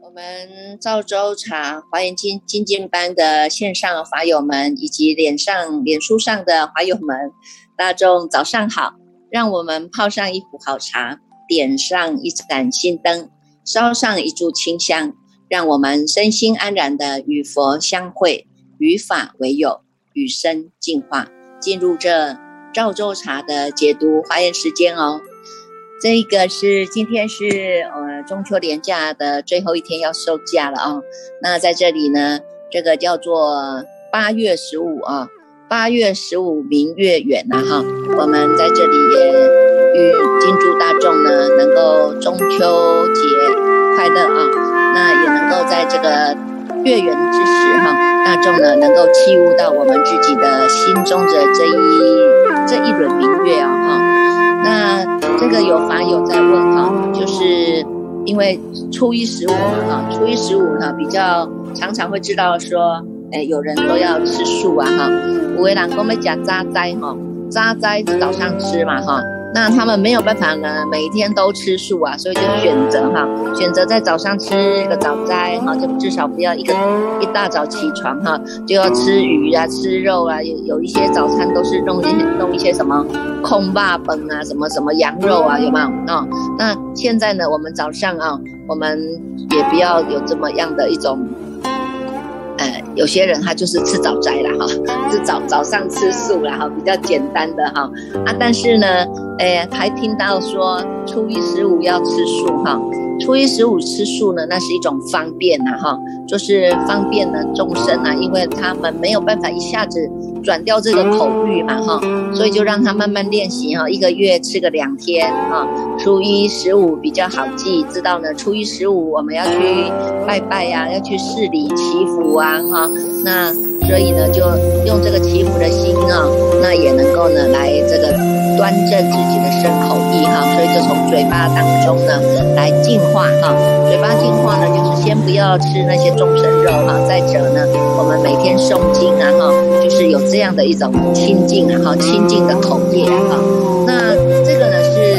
我们赵州茶华严经精进班的线上法友们，以及脸上脸书上的华友们，大众早上好！让我们泡上一壶好茶，点上一盏心灯，烧上一炷清香，让我们身心安然的与佛相会，与法为友，与生进化，进入这赵州茶的解读华严时间哦。这个是今天是呃中秋连假的最后一天要收假了啊。那在这里呢，这个叫做八月十五啊，八月十五明月圆呐哈。我们在这里也预金祝大众呢能够中秋节快乐啊。那也能够在这个月圆之时哈，大众呢能够器悟到我们自己的心中的这一这一轮明月啊哈。那。这个有法友在问哈，就是因为初一十五嘛哈，初一十五呢比较常常会知道说，哎，有人都要吃素啊哈，五位郎公们讲扎斋哈，扎斋早上吃嘛哈。那他们没有办法呢，每天都吃素啊，所以就选择哈，选择在早上吃一个早斋哈，就至少不要一个一大早起床哈，就要吃鱼啊，吃肉啊，有有一些早餐都是弄一些弄一些什么空霸本啊，什么什么羊肉啊，有没有啊？那现在呢，我们早上啊，我们也不要有这么样的一种。呃，有些人他就是吃早斋了哈，是早早上吃素了哈，比较简单的哈啊，但是呢，哎，还听到说初一十五要吃素哈。初一十五吃素呢，那是一种方便呐，哈，就是方便呢众生啊，因为他们没有办法一下子转掉这个口欲嘛，哈，所以就让他慢慢练习哈，一个月吃个两天哈，初一十五比较好记，知道呢，初一十五我们要去拜拜呀，要去市里祈福啊，哈，那。所以呢，就用这个祈福的心啊，那也能够呢来这个端正自己的身口意哈。所以就从嘴巴当中呢来净化哈。嘴巴净化呢，就是先不要吃那些众生肉哈。再者呢，我们每天诵经啊哈，就是有这样的一种清净啊哈，清净的口业哈。那这个呢是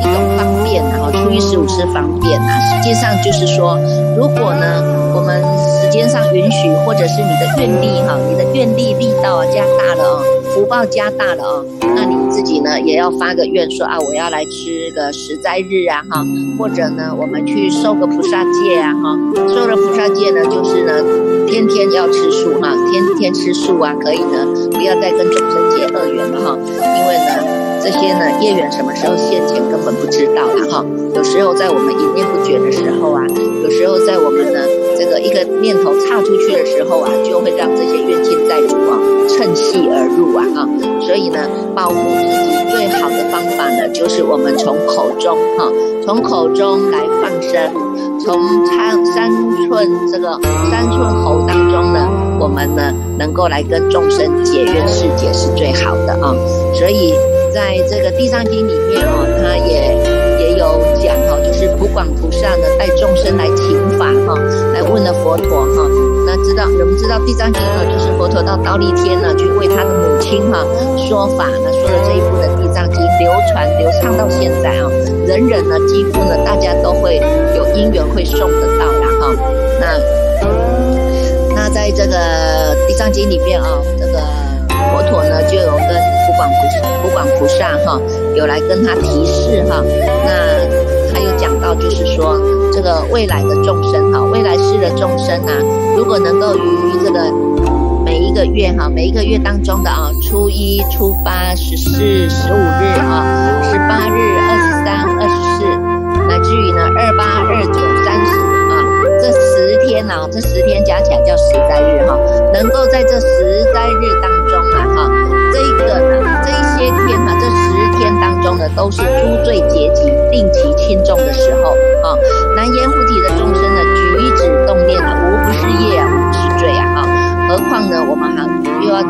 一种方便啊，初一十五吃方便啊。实际上就是说，如果呢我们。时间上允许，或者是你的愿力哈，你的愿力力道啊加大了啊，福报加大了啊，那你自己呢也要发个愿说啊，我要来吃个十斋日啊哈，或者呢我们去受个菩萨戒啊哈，受了菩萨戒呢就是呢天天要吃素哈，天天吃素啊，可以呢不要再跟众生结恶缘了哈，因为呢这些呢业缘什么时候现前根本不知道了哈，有时候在我们一念不绝的时候啊，有时候在我们呢。这个一个念头岔出去的时候啊，就会让这些怨气债主啊趁隙而入啊啊！所以呢，保护自己最好的方法呢，就是我们从口中哈，从口中来放生，从三三寸这个三寸喉当中呢，我们呢能够来跟众生解怨释结是最好的啊！所以在这个地藏经里面哦，它也。也有讲是普广菩萨呢带众生来请法哈，来问了佛陀哈。那知道我们知道地藏经呢，就是佛陀到刀立天呢去为他的母亲哈说法，那说了这一部的地藏经流传流畅到现在啊，人人呢几乎呢大家都会有因缘会送得到的哈。那那在这个地藏经里面啊，这个佛陀呢就有跟普广菩萨普广菩萨哈有来跟他提示哈，那。讲到就是说，这个未来的众生哈，未来世的众生啊，如果能够于这个每一个月哈，每一个月当中的啊，初一、初八、十四、十五日啊，十八日、二十三、二十四，乃至于呢二八、二九、三十啊，这十天呢，这十天加起来叫十灾日哈，能够在这十灾日当中啊哈，这一个呢，些天哈，这十天当中呢，都是诸罪结集。定其轻重的时候啊，难言护体的众生呢，举止动念呢，无不是业啊，无不是罪啊！哈，何况呢，我们还又要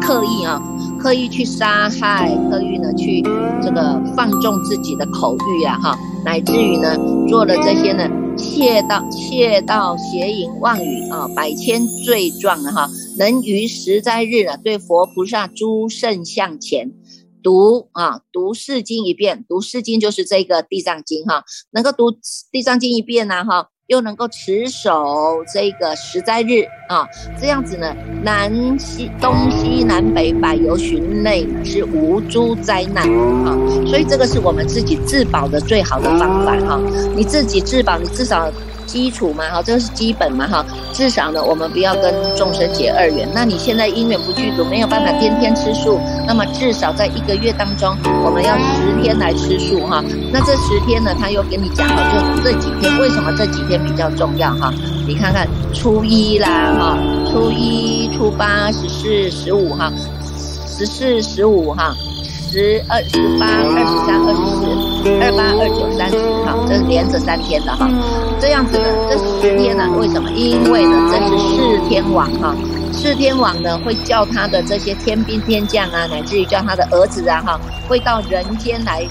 刻意啊，刻意去杀害，刻意呢去这个放纵自己的口欲啊，哈，乃至于呢做了这些呢窃盗、窃盗、邪淫、妄语啊，百千罪状啊，哈，能于十灾日呢对佛菩萨诸圣像前读啊，读四经一遍，读四经就是这个地藏经哈，能够读地藏经一遍呢，哈。又能够持守这个十灾日啊，这样子呢，南西东西南北百由旬内是无诸灾难啊，所以这个是我们自己自保的最好的方法哈。你自己自保，你至少。基础嘛，哈，这是基本嘛，哈，至少呢，我们不要跟众生结二缘。那你现在因缘不具足，没有办法天天吃素，那么至少在一个月当中，我们要十天来吃素，哈。那这十天呢，他又跟你讲了，就这几天，为什么这几天比较重要，哈？你看看初一啦，哈，初一、初八、十四、十五，哈，十四、十五，哈。十二、十八、二十三、二十四、二八、二九、三十，哈，这是连着三天的哈。这样子呢，这十天呢，为什么？因为呢，这是四天王哈，四天王呢会叫他的这些天兵天将啊，乃至于叫他的儿子啊，哈，会到人间来。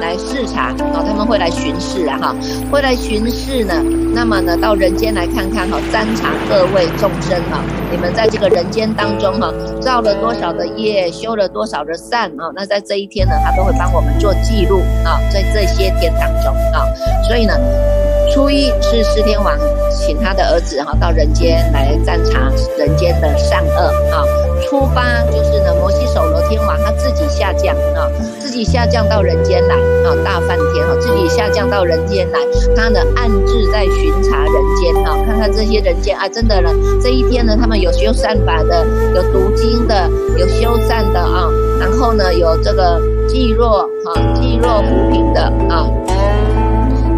来视察啊，他们会来巡视啊，哈，会来巡视呢。那么呢，到人间来看看哈，瞻察各位众生哈，你们在这个人间当中哈，造了多少的业，修了多少的善啊？那在这一天呢，他都会帮我们做记录啊，在这些天当中啊，所以呢。初一是四天王请他的儿子哈到人间来侦查人间的善恶啊。初八就是呢摩西手罗天王他自己下降啊，自己下降到人间来啊，大梵天哈自己下降到人间来，他呢暗自在巡查人间啊，看看这些人间啊，真的呢这一天呢他们有修善法的，有读经的，有修善的啊，然后呢有这个济弱哈济弱扶贫的啊。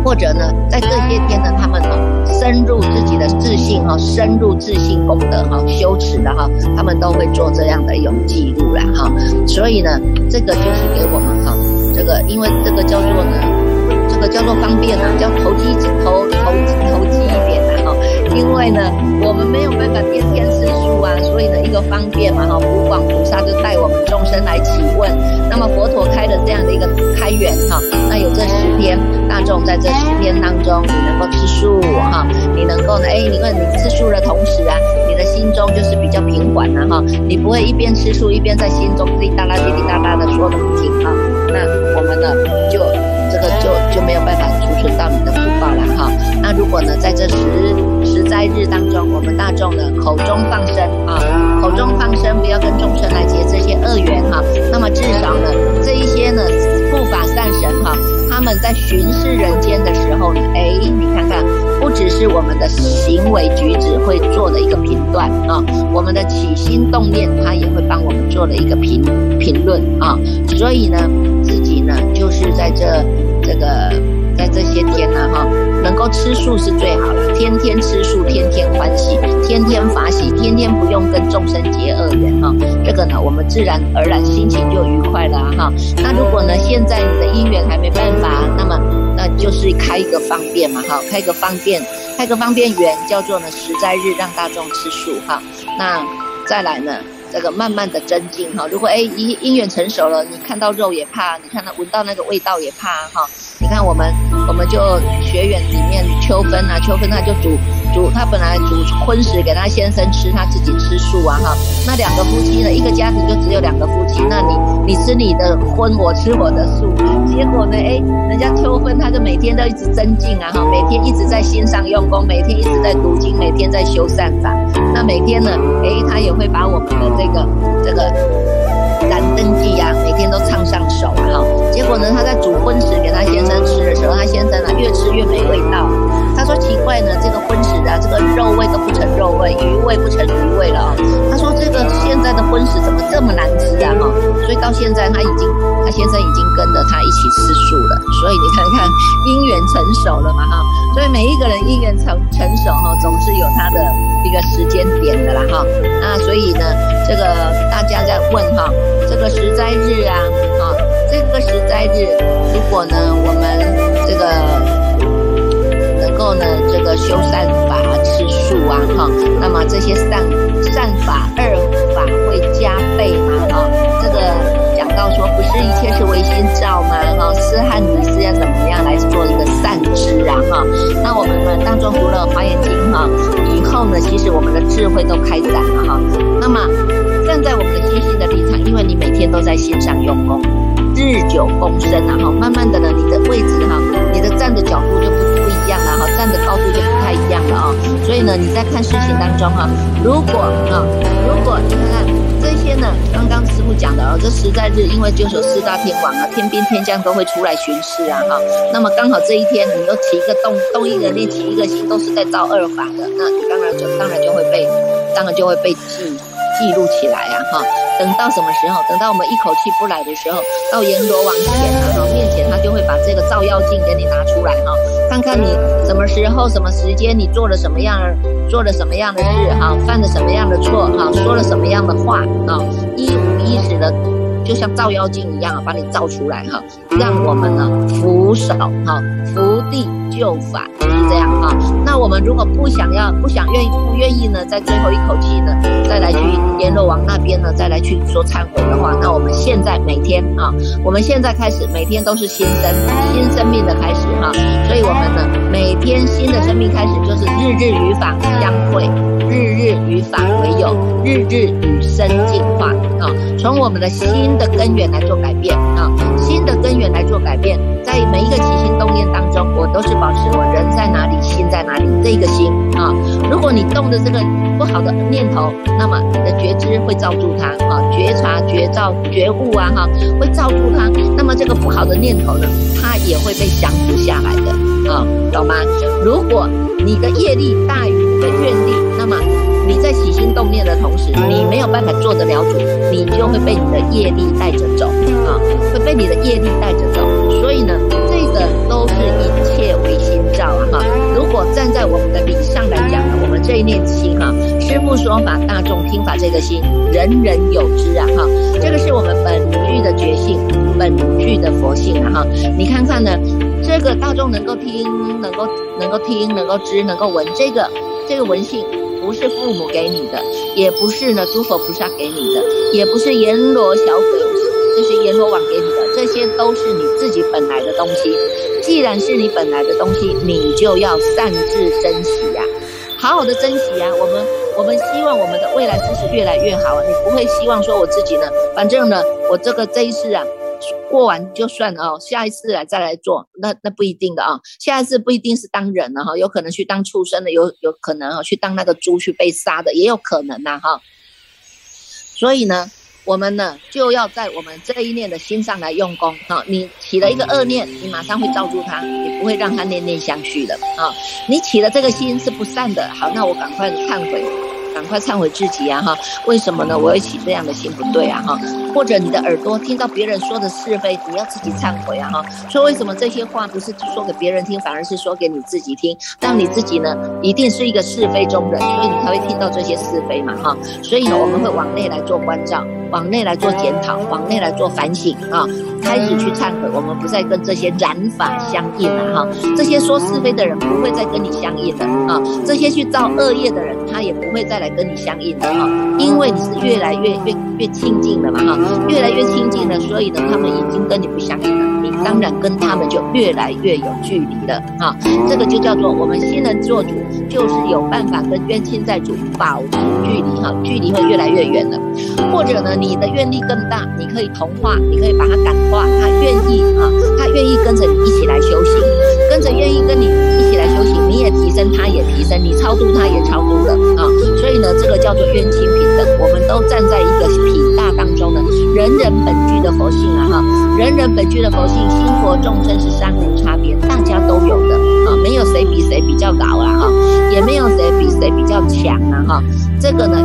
或者呢，在这些天呢，他们呢深入自己的自信哈，深入自信功德哈，羞耻的哈，他们都会做这样的一种记录了哈。所以呢，这个就是给我们哈，这个因为这个叫做呢，这个叫做方便呢，叫投机投投投机。因为呢，我们没有办法天天吃素啊，所以呢，一个方便嘛哈，普广菩萨就带我们众生来起问，那么佛陀开的这样的一个开源哈，那有这十天，大众在这十天当中，你能够吃素哈，你能够呢，哎，你看你吃素的同时啊，你的心中就是比较平缓了哈，你不会一边吃素一边在心中滴滴答答滴滴答答的说个不停哈，那我们呢就这个就就没有办法储存到你的福报了哈，那如果呢在这十十在日当中，我们大众呢口中放生啊，口中放生，不要跟众生来结这些恶缘哈。那么至少呢，这一些呢护法善神哈，他们在巡视人间的时候呢，哎，你看看，不只是我们的行为举止会做的一个评断啊，我们的起心动念，他也会帮我们做了一个评评论啊。所以呢，自己呢就是在这这个。在这些天呢，哈，能够吃素是最好了。天天吃素，天天欢喜，天天法喜，天天不用跟众生结恶缘哈。这个呢，我们自然而然心情就愉快了哈。那如果呢，现在你的姻缘还没办法，那么那就是开一个方便嘛哈，开个方便，开个方便缘，叫做呢实在日让大众吃素哈。那再来呢？这个慢慢的增进哈，如果哎姻姻缘成熟了，你看到肉也怕，你看到闻到那个味道也怕哈。你看我们我们就学员里面秋分啊，秋分他就煮煮，他本来煮荤食给他先生吃，他自己吃素啊哈。那两个夫妻呢，一个家庭就只有两个夫妻，那你你吃你的荤，我吃我的素，结果呢哎，人家秋分他就每天都一直增进啊哈，每天一直在心上用功，每天一直在读经，每天在修善法。那每天呢，诶，他也会把我们的这个这个燃灯记呀，每天都唱上手，哈。结果呢，他在煮荤食给他先生吃的时候，他先生呢越吃越没味道。说奇怪呢，这个荤食啊，这个肉味都不成肉味，鱼味不成鱼味了啊。他说这个现在的荤食怎么这么难吃啊，哈。所以到现在他已经，他先生已经跟着他一起吃素了。所以你看看姻缘成熟了嘛，哈。所以每一个人姻缘成成熟哈，总是有他的一个时间点的啦，哈。那所以呢，这个大家在问哈，这个十斋日啊，啊，这个十斋日，如果呢，我们这个能够呢，这个修善法、吃素啊，哈，那么这些善善法二。法会加倍嘛，哈，这个讲到说不是一切是唯心造嘛，哈，思汉你是要怎么样来做一个善知啊，哈，那我们呢当中读了华严经哈，以后呢，其实我们的智慧都开展了哈，那么站在我们的心性的立场，因为你每天都在心上用功，日久功深啊，哈，慢慢的呢，你的位置哈，你的站的角度就不一样了哈，站的高度就不太一样了啊，所以呢，你在看事情当中哈，如果啊，如果你看看。这些呢，刚刚师傅讲的哦，这实在是因为就是四大天王啊，天兵天将都会出来巡视啊，哈。那么刚好这一天你又起一个动动一个念，起一个心，都是在造二法的，那你当然就当然就会被，当然就会被记。记录起来呀，哈，等到什么时候？等到我们一口气不来的时候，到阎罗王前啊，哈，面前他就会把这个照妖镜给你拿出来，哈，看看你什么时候、什么时间你做了什么样、做了什么样的事，哈，犯了什么样的错，哈，说了什么样的话，啊，一五一十的，就像照妖镜一样啊，把你照出来，哈，让我们呢扶手，哈，扶地救法。这样哈，那我们如果不想要、不想愿意、不愿意呢，在最后一口气呢，再来去阎罗王那边呢，再来去说忏悔的话，那我们现在每天啊，我们现在开始每天都是新生、新生命的开始哈，所以我们呢，每天新的生命开始就是日日与法相会，日日与法为友，日日与生进化啊，从我们的心的根源来做改变啊，心的根源来做改变，在每一个起心动念当中，我都是保持我人在哪。哪里心在哪里？这个心啊，如果你动的这个不好的念头，那么你的觉知会罩住它啊，觉察、觉照、觉悟啊，哈，会罩住它。那么这个不好的念头呢，它也会被降服下来的啊，懂吗？如果你的业力大于你的愿力，那么你在起心动念的同时，你没有办法做得了主，你就会被你的业力带着走啊，会被你的业力带着走。所以呢，这个都是一切唯心造啊，哈。如果站在我们的理上来讲呢，我们这一念心哈，师父说法，大众听法，这个心人人有之啊，哈。这个是我们本具的觉性，本具的佛性啊，哈。你看看呢，这个大众能够听，能够能够听，能够知，能够闻，这个这个闻性，不是父母给你的，也不是呢诸佛菩萨给你的，也不是阎罗小鬼。这些阎罗王给你的，这些都是你自己本来的东西。既然是你本来的东西，你就要善自珍惜呀，好好的珍惜呀。我们我们希望我们的未来知识越来越好啊。你不会希望说我自己呢，反正呢，我这个这一世啊，过完就算了哦，下一次来再来做，那那不一定的啊。下一次不一定是当人了哈，有可能去当畜生的，有有可能啊去当那个猪去被杀的，也有可能呐哈。所以呢。我们呢，就要在我们这一念的心上来用功哈。你起了一个恶念，你马上会罩住它，你不会让它念念相续的啊。你起了这个心是不善的，好，那我赶快忏悔。赶快忏悔自己啊！哈，为什么呢？我会起这样的心不对啊！哈，或者你的耳朵听到别人说的是非，你要自己忏悔啊！哈，说为什么这些话不是说给别人听，反而是说给你自己听？让你自己呢，一定是一个是非中人，所以你才会听到这些是非嘛！哈，所以呢，我们会往内来做关照，往内来做检讨，往内来做反省啊，开始去忏悔。我们不再跟这些染法相应了哈，这些说是非的人不会再跟你相应的啊，这些去造恶业的人，他也不会再来。跟你相应的哈，因为你是越来越越越亲近了嘛哈，越来越亲近了，所以呢，他们已经跟你不相应了，你当然跟他们就越来越有距离了哈。这个就叫做我们新人做主，就是有办法跟冤亲债主保持距离哈，距离会越来越远了。或者呢，你的愿力更大，你可以同化，你可以把他感化，他愿意啊，他愿意跟着你一起来修行，跟着愿意跟你一起来修行，你也提升，他也提升，你超度他也超度了啊，所以。呢，这个叫做冤亲平等，我们都站在一个品大当中的人人本具的佛性啊哈，人人本具的佛性，心佛众生是三无差别，大家都有的啊，没有谁比谁比较高啊哈，也没有谁比谁比较强啊哈，这个呢，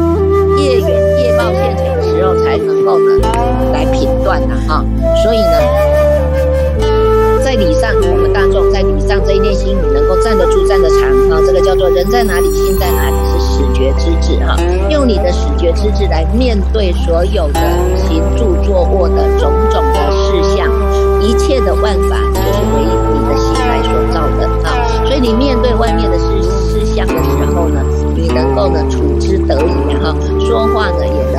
业缘业报现前的时候才能够呢来品断的哈，所以呢。在理上，我们大众在理上这一念心，你能够站得住、站得长啊，这个叫做人在哪里，心在哪里，是始觉之智哈。用你的始觉之智来面对所有的行住坐卧的种种的事项，一切的万法就是为你的心来所造的啊。所以你面对外面的事事项的时候呢，你能够呢处之得宜哈，说话呢也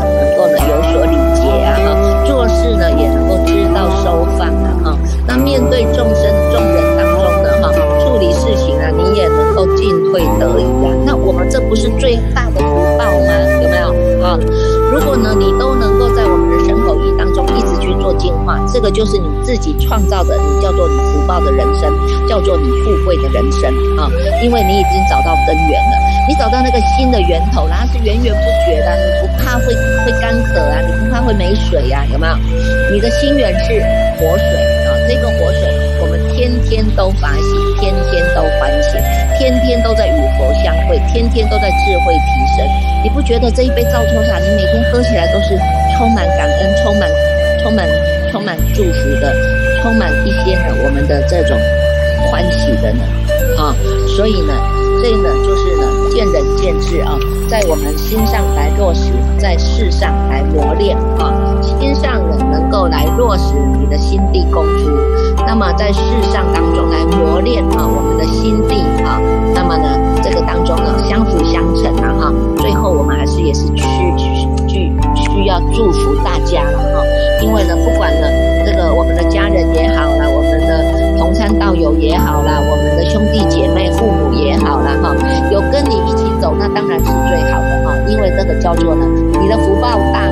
够呢有所理解啊哈，做事呢也能够知道收放啊哈。那面对众生众人当中的哈，处理事情啊，你也能够进退得宜啊。那我们这不是最大的福报吗？有没有啊？如果呢你都能够在我们口意当中一直去做进化，这个就是你自己创造的，你叫做你福报的人生，叫做你富贵的人生啊，因为你已经找到根源了。你找到那个新的源头，然后是源源不绝的，你不怕会会干渴啊，你不怕会没水呀，有没有？你的心源是活水啊，这个活水，天天都发喜，天天都欢喜，天天都在与佛相会，天天都在智慧提升。你不觉得这一杯造错茶，你每天喝起来都是充满感恩、充满、充满、充满祝福的，充满一些呢我们的这种欢喜的呢？啊，所以呢，这呢就是呢。见仁见智啊，在我们心上来落实，在世上来磨练啊。心上人能够来落实你的心地功夫，那么在世上当中来磨练啊我们的心地啊。那么呢这个当中呢相辅相成啊哈。最后我们还是也是需需需要祝福大家了哈，因为呢不管呢这个我们的家人也好了，我们的同山道友也好了，我们的兄弟姐妹、父母也好了哈，有跟你一起。走那当然是最好的哈，因为这个叫做呢，你的福报大，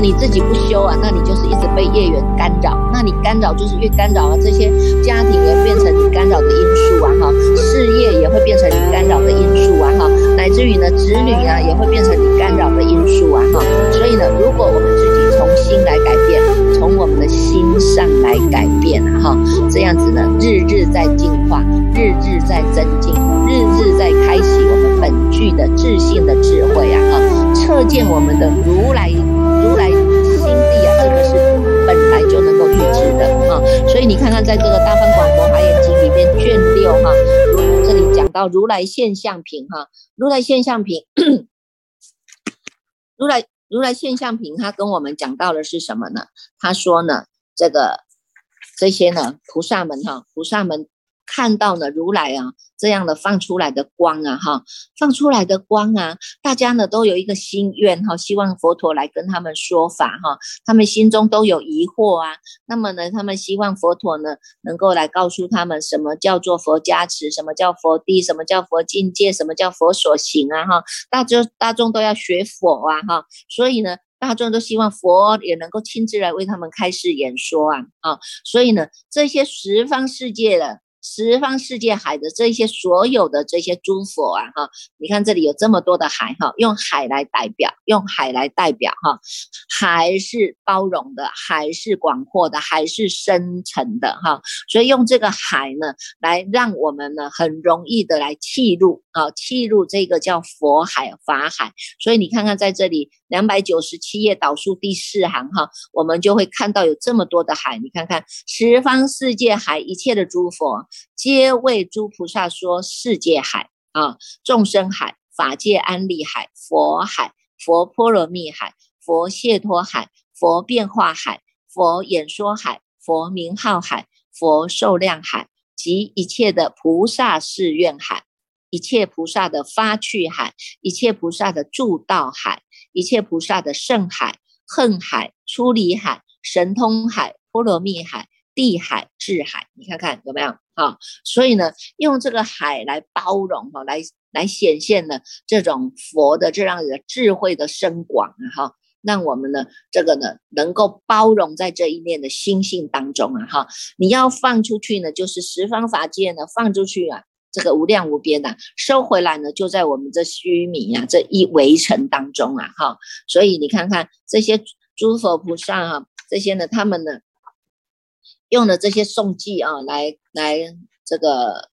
你自己不修啊，那你就是一直被业缘干扰，那你干扰就是越干扰啊，这些家庭也变成你干扰的因素啊哈，事业也会变成你干扰的因素啊哈，乃至于呢子女啊也会变成你干扰的因素啊哈。所以呢，如果我们自己从心来改变，从我们的心上来改变啊哈，这样子呢，日日在进化，日日在增进。日日在开启我们本具的自信的智慧啊！哈，测见我们的如来啊。所以你看看，在这个《大方广佛华严经》里面卷六哈，这里讲到如来现象品哈，如来现象品，如来如来现象品，他跟我们讲到的是什么呢？他说呢，这个这些呢，菩萨们哈，菩萨们。看到呢，如来啊这样的放出来的光啊，哈，放出来的光啊，大家呢都有一个心愿哈，希望佛陀来跟他们说法哈，他们心中都有疑惑啊，那么呢，他们希望佛陀呢能够来告诉他们什么叫做佛加持，什么叫佛地，什么叫佛境界，什么叫佛所行啊，哈，大众大众都要学佛啊，哈，所以呢，大众都希望佛也能够亲自来为他们开示演说啊，啊，所以呢，这些十方世界的。十方世界海的这些所有的这些诸佛啊，哈，你看这里有这么多的海哈，用海来代表，用海来代表哈，海是包容的，海是广阔的，海是深沉的哈，所以用这个海呢，来让我们呢很容易的来契入啊，契入这个叫佛海法海，所以你看看在这里两百九十七页导数第四行哈，我们就会看到有这么多的海，你看看十方世界海一切的诸佛。皆为诸菩萨说世界海啊，众生海、法界安利海、佛海、佛波罗蜜海、佛谢托海、佛变化海、佛演说海、佛名号海、佛受量海及一切的菩萨誓愿海，一切菩萨的发去海，一切菩萨的助道海，一切菩萨的圣海、恨海、出离海、神通海、波罗蜜海。地海、智海，你看看有没有啊？所以呢，用这个海来包容哈，来来显现呢这种佛的这样的智慧的深广啊哈，让我们呢这个呢能够包容在这一念的心性当中啊哈。你要放出去呢，就是十方法界呢放出去啊，这个无量无边的收回来呢，就在我们这须弥啊这一围城当中啊哈。所以你看看这些诸佛菩萨啊，这些呢他们呢。用的这些颂记啊，来来这个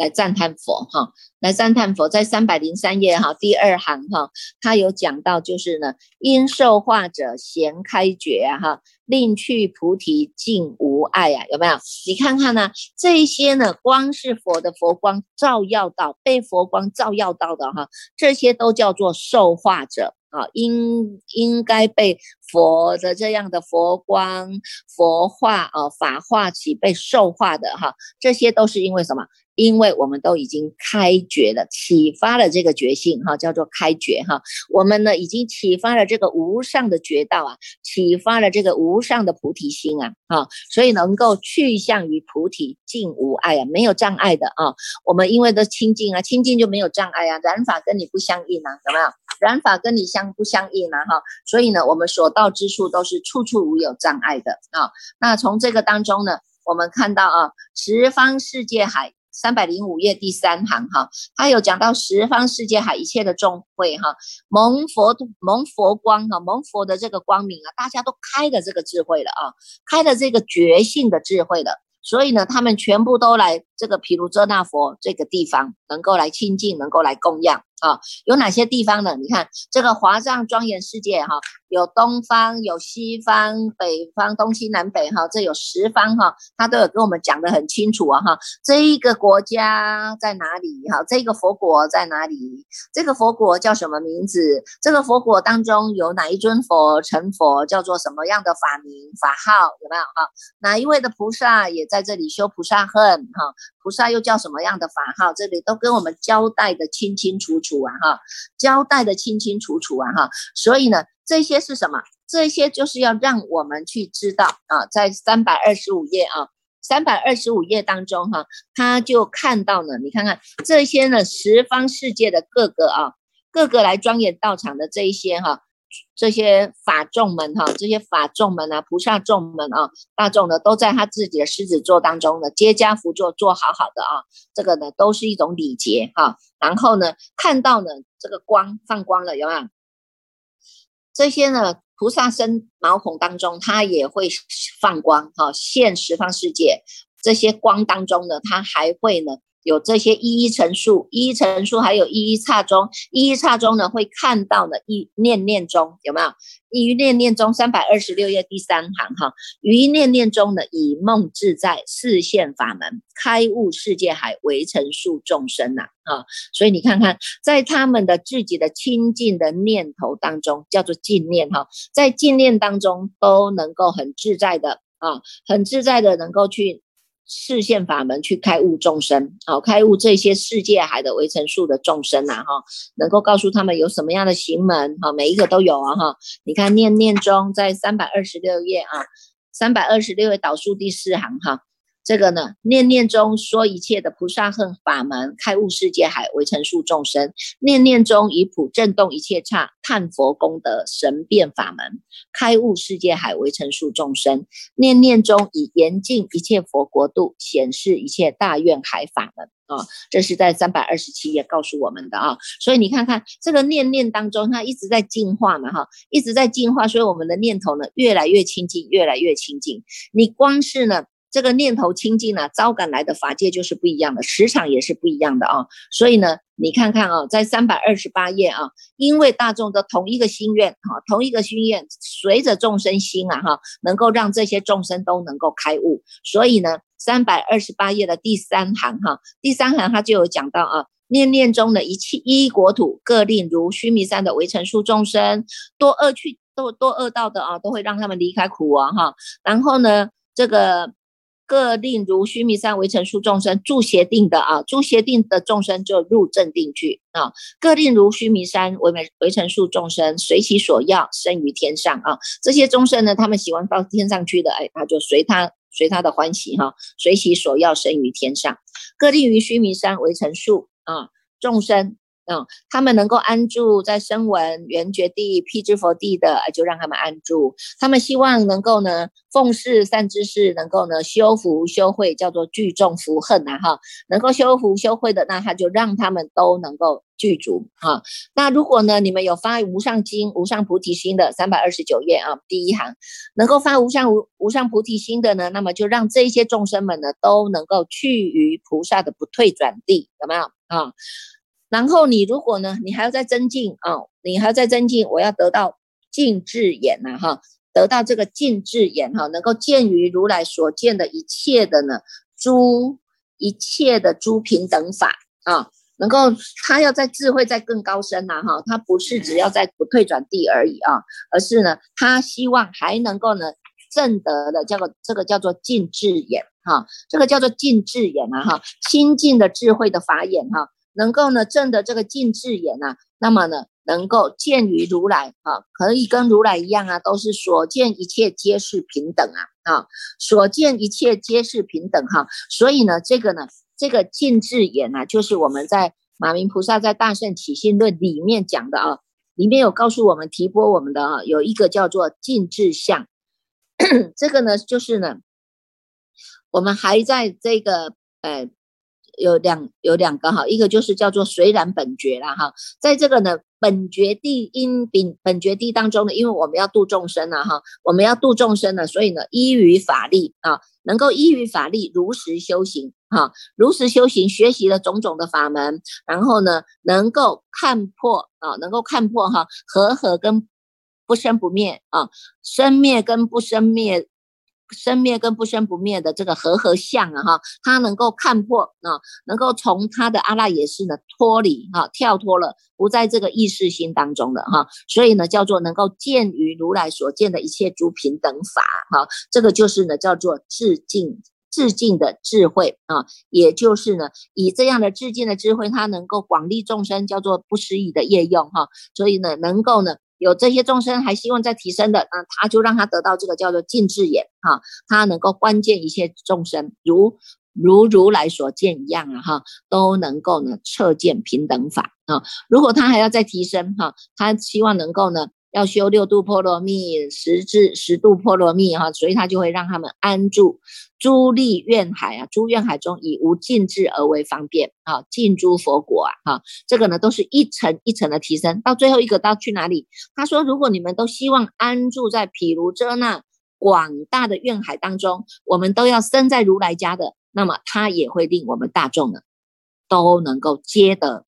来赞叹佛哈，来赞叹佛，在三百零三页哈第二行哈，他有讲到就是呢，因受化者贤开觉啊哈，令去菩提尽无碍啊，有没有？你看看呢，这些呢，光是佛的佛光照耀到，被佛光照耀到的哈，这些都叫做受化者。啊，应应该被佛的这样的佛光、佛化啊、法化起被受化的哈，这些都是因为什么？因为我们都已经开觉了，启发了这个觉性哈，叫做开觉哈。我们呢已经启发了这个无上的觉道啊，启发了这个无上的菩提心啊啊，所以能够去向于菩提，尽无碍啊，没有障碍的啊。我们因为都清净啊，清净就没有障碍啊，染法跟你不相应啊，有没有？染法跟你相不相应啊？哈，所以呢，我们所到之处都是处处无有障碍的啊。那从这个当中呢，我们看到啊，十方世界海。三百零五页第三行哈，他有讲到十方世界海一切的众会哈，蒙佛蒙佛光哈，蒙佛的这个光明啊，大家都开的这个智慧了啊，开的这个觉性的智慧了，所以呢，他们全部都来这个毗卢遮那佛这个地方，能够来亲近，能够来供养。啊，有哪些地方呢？你看这个华藏庄严世界哈，有东方，有西方，北方，东西南北哈，这有十方哈，他都有跟我们讲的很清楚啊哈。这一个国家在哪里哈？这个佛国在哪里？这个佛国叫什么名字？这个佛国当中有哪一尊佛成佛？叫做什么样的法名法号？有没有哈？哪一位的菩萨也在这里修菩萨恨哈？菩萨又叫什么样的法号？这里都跟我们交代的清清楚楚啊，哈，交代的清清楚楚啊，哈。所以呢，这些是什么？这些就是要让我们去知道啊，在三百二十五页啊，三百二十五页当中哈，他就看到了，你看看这些呢，十方世界的各个啊，各个来庄严道场的这一些哈。这些法众们哈，这些法众们啊，菩萨众们啊，大众呢，都在他自己的狮子座当中呢，接家福座，做好好的啊，这个呢，都是一种礼节哈。然后呢，看到呢，这个光放光了，有没有？这些呢，菩萨身毛孔当中，它也会放光哈，现十方世界这些光当中呢，它还会呢。有这些一一陈述，一一陈述，还有一一刹中，一一刹中呢会看到呢一念念中有没有？一念念中三百二十六页第三行哈，于一念念中呢以梦自在视现法门，开悟世界海为陈述众生呐啊，所以你看看在他们的自己的清净的念头当中，叫做净念哈，在净念当中都能够很自在的啊，很自在的能够去。视线法门去开悟众生，好开悟这些世界海的围城数的众生呐，哈，能够告诉他们有什么样的行门，哈，每一个都有啊，哈，你看念念中在三百二十六页啊，三百二十六页导数第四行哈。这个呢，念念中说一切的菩萨恨法门，开悟世界海为成数众生；念念中以普震动一切刹，探佛功德神变法门，开悟世界海为成数众生；念念中以严禁一切佛国度，显示一切大愿海法门啊！这是在三百二十七页告诉我们的啊。所以你看看这个念念当中，它一直在进化嘛，哈，一直在进化，所以我们的念头呢，越来越清净，越来越清净。你光是呢。这个念头清净呢，招感来的法界就是不一样的，时场也是不一样的啊。所以呢，你看看啊，在三百二十八页啊，因为大众的同一个心愿哈，同一个心愿，随着众生心啊哈，能够让这些众生都能够开悟。所以呢，三百二十八页的第三行哈，第三行他就有讲到啊，念念中的一切一国土各令如须弥山的围城数众生，多恶趣多多恶道的啊，都会让他们离开苦啊哈。然后呢，这个。各令如须弥山为成数众生住邪定的啊，住邪定的众生就入正定去啊。各令如须弥山为为为成数众生随其所要生于天上啊。这些众生呢，他们喜欢到天上去的，哎，他就随他随他的欢喜哈，随其所要生于天上。各令于须弥山为成数啊众生。嗯，他们能够安住在声闻缘觉地、辟支佛地的，就让他们安住。他们希望能够呢，奉事善知识，能够呢修福修慧，叫做聚众福恨呐哈。能够修福修慧的，那他就让他们都能够具足哈。那如果呢，你们有发无上经、无上菩提心的，三百二十九页啊，第一行，能够发无上无无上菩提心的呢，那么就让这些众生们呢，都能够去于菩萨的不退转地，有没有啊？然后你如果呢，你还要再增进啊，你还要再增进，我要得到净智眼呐哈，得到这个净智眼哈，能够见于如来所见的一切的呢诸一切的诸平等法啊，能够他要在智慧在更高深呐哈，他不是只要在不退转地而已啊，而是呢他希望还能够呢证得的叫做这个叫做净智眼。哈，这个叫做净智眼啊哈，清净的智慧的法眼哈，能够呢证的这个净智眼呐，那么呢能够见于如来啊，可以跟如来一样啊，都是所见一切皆是平等啊啊，所见一切皆是平等哈，所以呢这个呢这个净智眼啊，就是我们在马明菩萨在大圣起信论里面讲的啊。里面有告诉我们提拨我们的啊，有一个叫做净智相，这个呢就是呢，我们还在这个呃有两有两个哈，一个就是叫做随然本觉了哈，在这个呢本觉地因本本觉地当中呢，因为我们要度众生了哈，我们要度众生呢，所以呢依于法力啊，能够依于法力如实修行。哈，如实修行，学习了种种的法门，然后呢，能够看破啊，能够看破哈，和合跟不生不灭啊，生灭跟不生灭，生灭跟不生不灭的这个和合相啊哈，他能够看破啊，能够从他的阿赖耶识呢脱离哈，跳脱了，不在这个意识心当中的哈，所以呢，叫做能够见于如来所见的一切诸平等法哈，这个就是呢，叫做致敬。致敬的智慧啊，也就是呢，以这样的致敬的智慧，它能够广利众生，叫做不思议的业用哈。所以呢，能够呢，有这些众生还希望再提升的，那他就让他得到这个叫做净智眼哈，他能够观见一切众生，如如如来所见一样啊哈，都能够呢彻见平等法啊。如果他还要再提升哈，他希望能够呢。要修六度波罗蜜，十至十度波罗蜜哈，所以他就会让他们安住诸立愿海啊，诸愿海中以无尽智而为方便啊，尽诸佛国啊哈，这个呢都是一层一层的提升，到最后一个到去哪里？他说，如果你们都希望安住在毗卢遮那广大的愿海当中，我们都要生在如来家的，那么他也会令我们大众呢都能够接得。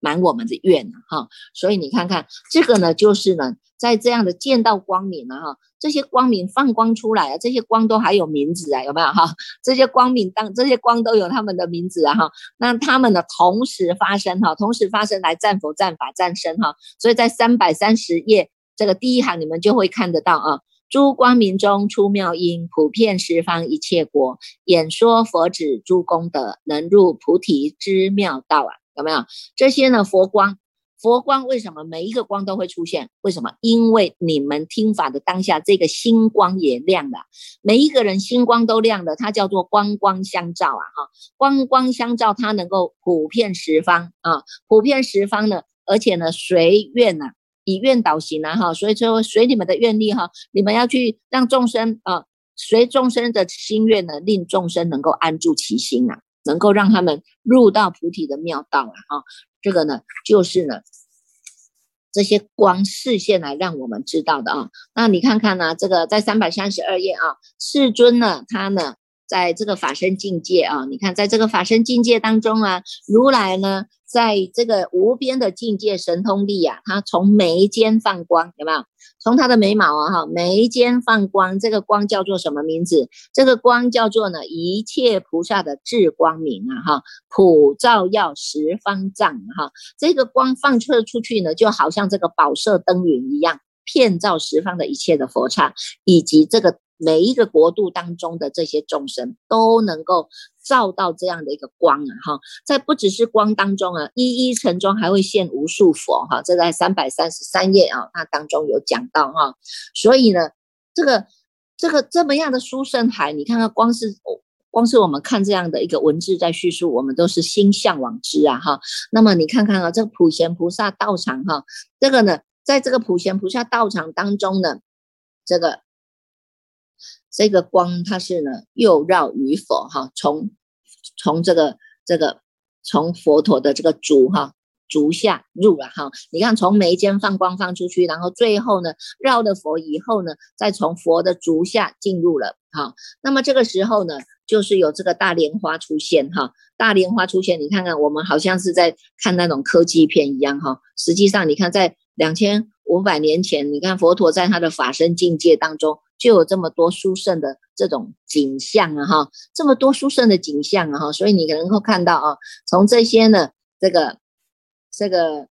满我们的愿，哈，所以你看看这个呢，就是呢，在这样的见到光明了哈，这些光明放光出来啊，这些光都还有名字啊，有没有哈？这些光明当这些光都有他们的名字啊哈，那他们呢同时发生哈，同时发生来战佛、战法、战身哈，所以在三百三十页这个第一行你们就会看得到啊，诸光明中出妙音，普遍十方一切国，演说佛指诸功德，能入菩提之妙道啊。有没有这些呢？佛光，佛光为什么每一个光都会出现？为什么？因为你们听法的当下，这个星光也亮了。每一个人星光都亮的，它叫做光光相照啊！哈，光光相照，它能够普遍十方啊，普遍十方呢，而且呢，随愿呐，以愿导行啊！哈，所以说随你们的愿力哈，你们要去让众生啊，随众生的心愿呢，令众生能够安住其心啊。能够让他们入到菩提的妙道啊！哈，这个呢，就是呢，这些光视线来让我们知道的啊。那你看看呢，这个在三百三十二页啊，世尊呢，他呢。在这个法身境界啊，你看，在这个法身境界当中啊，如来呢，在这个无边的境界神通力啊，他从眉间放光，有没有？从他的眉毛啊，哈，眉间放光，这个光叫做什么名字？这个光叫做呢，一切菩萨的智光明啊，哈，普照耀十方丈哈，这个光放射出去呢，就好像这个宝色灯云一样，遍照十方的一切的佛刹，以及这个。每一个国度当中的这些众生都能够照到这样的一个光啊，哈，在不只是光当中啊，一一层中还会现无数佛哈，这在三百三十三页啊，它当中有讲到哈，所以呢，这个这个这么样的殊胜海，你看看光是光是我们看这样的一个文字在叙述，我们都是心向往之啊，哈，那么你看看啊，这个普贤菩萨道场哈，这个呢，在这个普贤菩萨道场当中呢，这个。这个光它是呢，又绕于佛哈，从从这个这个从佛陀的这个足哈足下入了哈，你看从眉间放光放出去，然后最后呢绕了佛以后呢，再从佛的足下进入了哈。那么这个时候呢，就是有这个大莲花出现哈，大莲花出现，你看看我们好像是在看那种科技片一样哈，实际上你看在两千五百年前，你看佛陀在他的法身境界当中。就有这么多殊胜的这种景象啊，哈，这么多殊胜的景象啊，哈，所以你能够看到啊，从这些呢，这个这个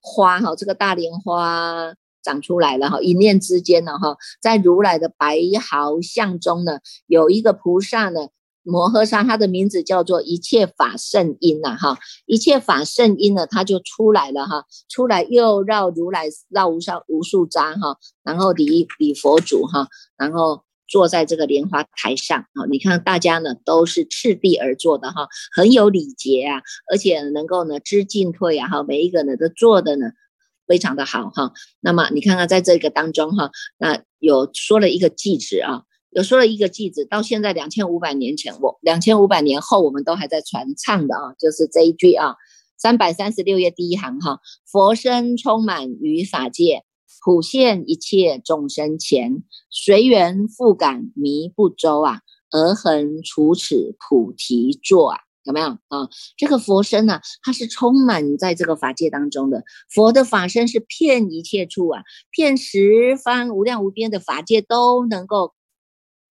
花哈，这个大莲花长出来了哈，一念之间呢，哈，在如来的白毫相中呢，有一个菩萨呢，摩诃萨，他的名字叫做一切法圣因呐，哈，一切法圣因呢，他就出来了哈，出来又绕如来绕无上无数匝哈，然后礼礼佛祖哈，然后坐在这个莲花台上啊，你看大家呢都是赤地而坐的哈，很有礼节啊，而且能够呢知进退啊，哈，每一个呢都做的呢非常的好哈。那么你看看在这个当中哈，那有说了一个句子啊。有说了一个句子，到现在两千五百年前，我两千五百年后，我们都还在传唱的啊，就是这一句啊，三百三十六页第一行哈，佛身充满于法界，普现一切众生前，随缘复感迷不周啊，而恒处此菩提座啊，有没有啊？这个佛身呢，它是充满在这个法界当中的，佛的法身是遍一切处啊，遍十方无量无边的法界都能够。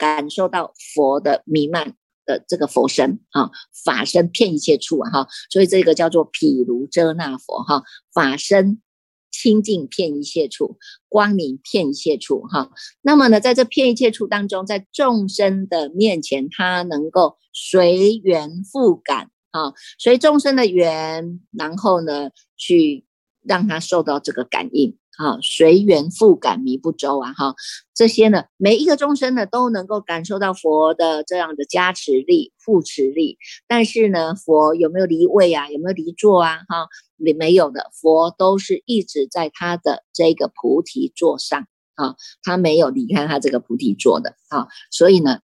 感受到佛的弥漫的这个佛身啊，法身遍一切处啊哈，所以这个叫做毗卢遮那佛哈，法身清净遍一切处，光明遍一切处哈。那么呢，在这遍一切处当中，在众生的面前，他能够随缘复感啊，随众生的缘，然后呢，去让他受到这个感应。啊，随缘复感迷不周啊，哈，这些呢，每一个众生呢都能够感受到佛的这样的加持力、护持力。但是呢，佛有没有离位啊？有没有离座啊？哈，没没有的，佛都是一直在他的这个菩提座上啊，他没有离开他这个菩提座的啊，所以呢。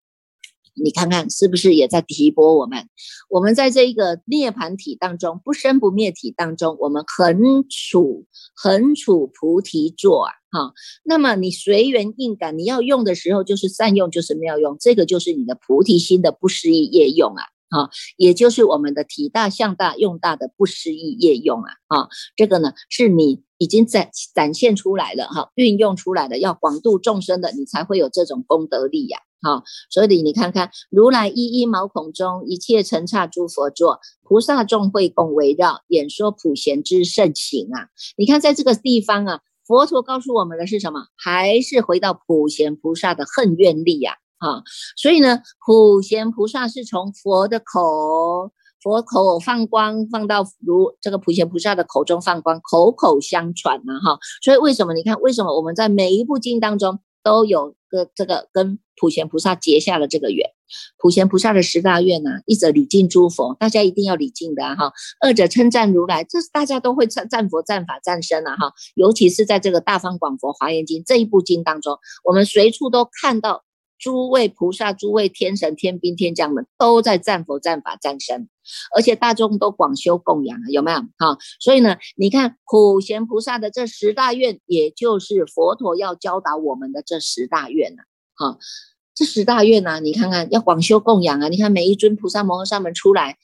你看看是不是也在提拨我们？我们在这一个涅盘体当中，不生不灭体当中，我们恒处恒处菩提座啊，哈。那么你随缘应感，你要用的时候就是善用，就是妙用，这个就是你的菩提心的不思议业用啊，哈，也就是我们的体大向大用大的不思议业用啊，啊，这个呢是你已经展展现出来了哈，运用出来的要广度众生的，你才会有这种功德力呀。好，所以你看看如来一一毛孔中，一切尘刹诸佛座，菩萨众会共围绕，演说普贤之圣情啊！你看在这个地方啊，佛陀告诉我们的是什么？还是回到普贤菩萨的恨愿力呀！哈，所以呢，普贤菩萨是从佛的口，佛口放光放到如这个普贤菩萨的口中放光，口口相传呐！哈，所以为什么你看，为什么我们在每一部经当中？都有个这个跟普贤菩萨结下了这个缘，普贤菩萨的十大愿呢，一者礼敬诸佛，大家一定要礼敬的哈；二者称赞如来，这是大家都会赞赞佛、赞法、赞身了哈。尤其是在这个大方广佛华严经这一部经当中，我们随处都看到。诸位菩萨、诸位天神、天兵天将们都在战佛、战法、战神，而且大众都广修供养啊，有没有？哈，所以呢，你看普贤菩萨的这十大愿，也就是佛陀要教导我们的这十大愿呐。哈，这十大愿呢，你看看要广修供养啊，你看每一尊菩萨摩诃萨们出来，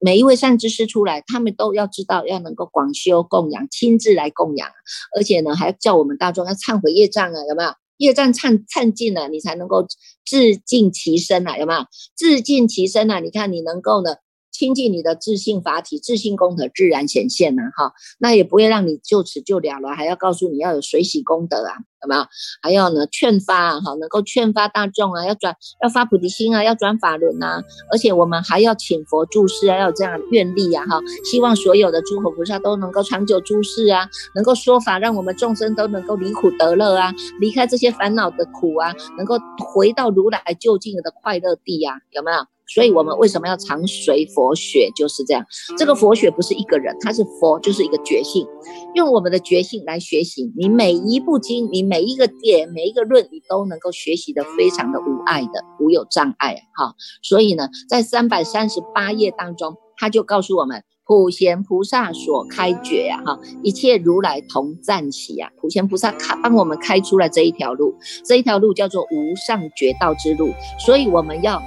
每一位善知识出来，他们都要知道要能够广修供养，亲自来供养，而且呢，还要叫我们大众要忏悔业障啊，有没有？业障忏忏尽了，你才能够自尽其身呐，有没有？自尽其身呐，你看你能够呢？亲近你的自信法体，自信功德自然显现呐，哈，那也不会让你就此就了了，还要告诉你要有水洗功德啊，有没有？还要呢劝发啊，哈，能够劝发大众啊，要转要发菩提心啊，要转法轮呐，而且我们还要请佛注释啊，要有这样的愿力啊，哈，希望所有的诸佛菩萨都能够长久注释啊，能够说法，让我们众生都能够离苦得乐啊，离开这些烦恼的苦啊，能够回到如来就近的快乐地呀，有没有？所以，我们为什么要常随佛学？就是这样。这个佛学不是一个人，他是佛，就是一个觉性，用我们的觉性来学习。你每一部经，你每一个点，每一个论，你都能够学习的非常的无碍的，无有障碍。哈，所以呢，在三百三十八页当中，他就告诉我们，普贤菩萨所开觉呀，哈，一切如来同赞喜呀。普贤菩萨开帮我们开出了这一条路，这一条路叫做无上觉道之路。所以我们要。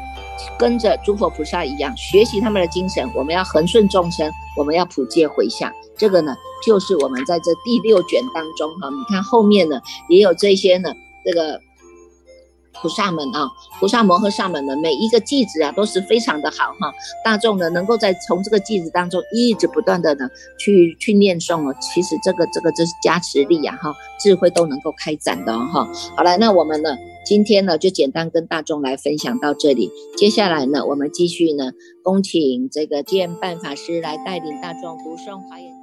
跟着诸佛菩萨一样学习他们的精神，我们要恒顺众生，我们要普界回向。这个呢，就是我们在这第六卷当中哈，你看后面呢也有这些呢，这个菩萨们啊，菩萨摩诃萨们的每一个句子啊，都是非常的好哈。大众呢，能够在从这个句子当中一直不断的呢去去念诵哦，其实这个这个就是加持力呀哈，智慧都能够开展的哈。好了，那我们呢？今天呢就简单跟大众来分享到这里。接下来呢，我们继续呢，恭请这个建办法师来带领大众读诵华严。